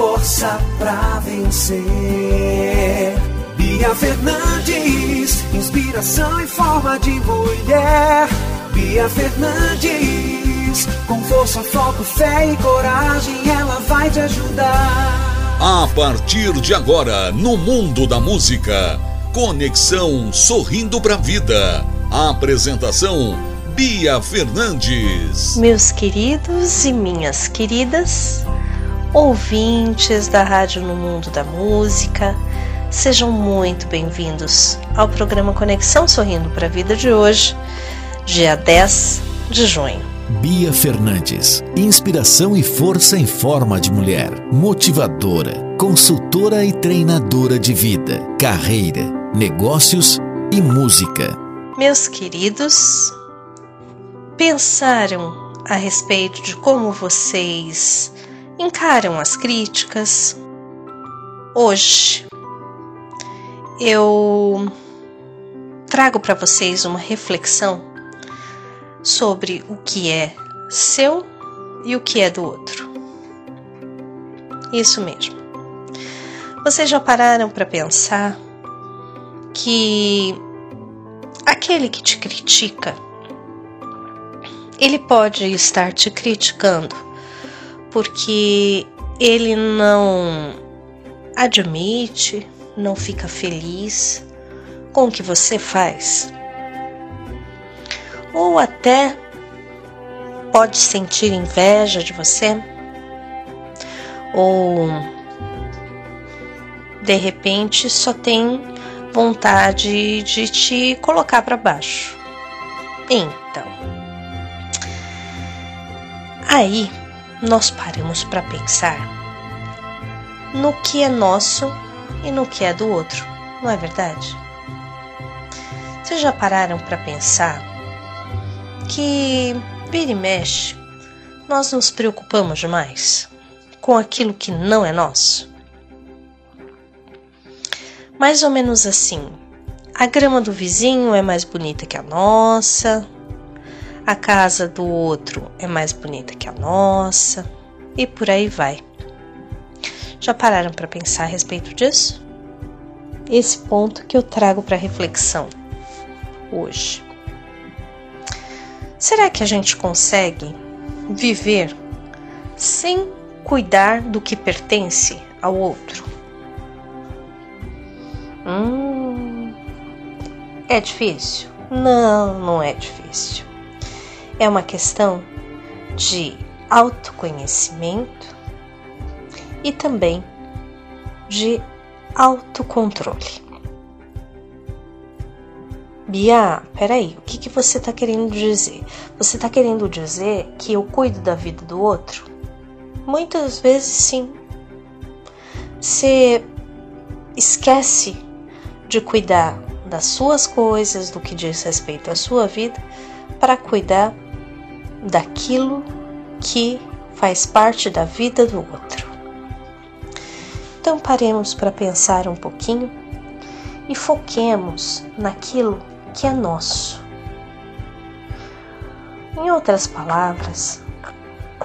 força pra vencer. Bia Fernandes, inspiração em forma de mulher. Bia Fernandes, com força, foco, fé e coragem, ela vai te ajudar. A partir de agora, no mundo da música, Conexão Sorrindo pra Vida. apresentação Bia Fernandes. Meus queridos e minhas queridas, ouvintes da Rádio no Mundo da Música, sejam muito bem-vindos ao programa Conexão Sorrindo para a Vida de hoje, dia 10 de junho. Bia Fernandes, inspiração e força em forma de mulher, motivadora, consultora e treinadora de vida, carreira, negócios e música. Meus queridos, pensaram a respeito de como vocês encaram as críticas. Hoje eu trago para vocês uma reflexão sobre o que é seu e o que é do outro. Isso mesmo. Vocês já pararam para pensar que aquele que te critica, ele pode estar te criticando porque ele não admite, não fica feliz com o que você faz. Ou até pode sentir inveja de você, ou de repente só tem vontade de te colocar para baixo. Então, aí nós paramos para pensar no que é nosso e no que é do outro, não é verdade? Vocês já pararam para pensar que vira e mexe nós nos preocupamos demais com aquilo que não é nosso? Mais ou menos assim. A grama do vizinho é mais bonita que a nossa, a casa do outro é mais bonita que a nossa e por aí vai. Já pararam para pensar a respeito disso? Esse ponto que eu trago para reflexão hoje. Será que a gente consegue viver sem cuidar do que pertence ao outro? Hum, é difícil? Não, não é difícil é uma questão de autoconhecimento e também de autocontrole. Bia, peraí, o que, que você está querendo dizer? Você está querendo dizer que eu cuido da vida do outro? Muitas vezes sim. Você esquece de cuidar das suas coisas, do que diz respeito à sua vida, para cuidar daquilo que faz parte da vida do outro. Então paremos para pensar um pouquinho e foquemos naquilo que é nosso. Em outras palavras,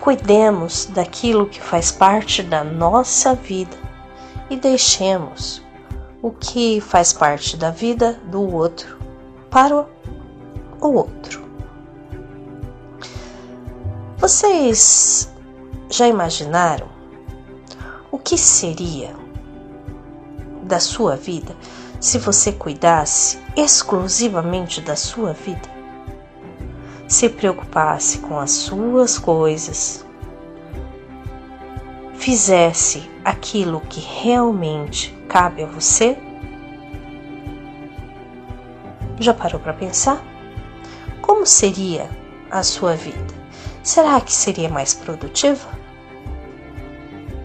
cuidemos daquilo que faz parte da nossa vida e deixemos o que faz parte da vida do outro para o outro. Vocês já imaginaram o que seria da sua vida se você cuidasse exclusivamente da sua vida? Se preocupasse com as suas coisas, fizesse aquilo que realmente cabe a você? Já parou para pensar? Como seria a sua vida? Será que seria mais produtiva?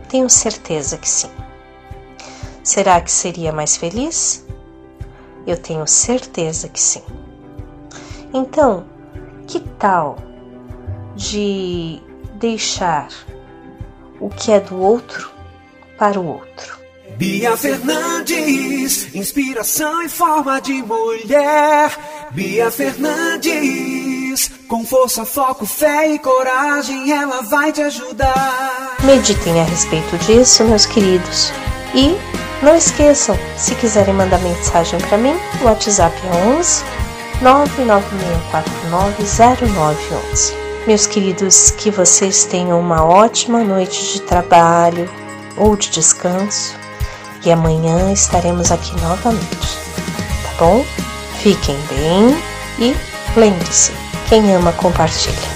Tenho certeza que sim. será que seria mais feliz? Eu tenho certeza que sim. Então, que tal de deixar o que é do outro para o outro? Bia Fernandes, inspiração em forma de mulher. Bia Fernandes, com força, foco, fé e coragem, ela vai te ajudar. Meditem a respeito disso, meus queridos. E não esqueçam, se quiserem mandar mensagem para mim, o WhatsApp é 11 996490911. Meus queridos, que vocês tenham uma ótima noite de trabalho ou de descanso e amanhã estaremos aqui novamente, tá bom? Fiquem bem e lembre-se: quem ama compartilha.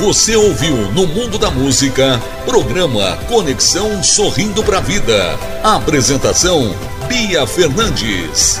Você ouviu no Mundo da Música, programa Conexão Sorrindo para a Vida. Apresentação: Bia Fernandes.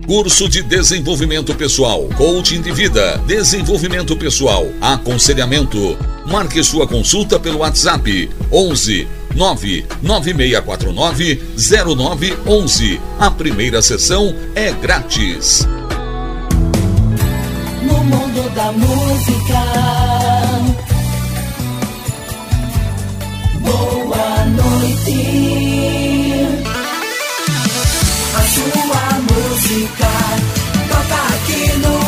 Curso de desenvolvimento pessoal, coaching de vida, desenvolvimento pessoal, aconselhamento. Marque sua consulta pelo WhatsApp 11 99649 0911. A primeira sessão é grátis. No mundo da música. Boa noite. Música. Toca aqui no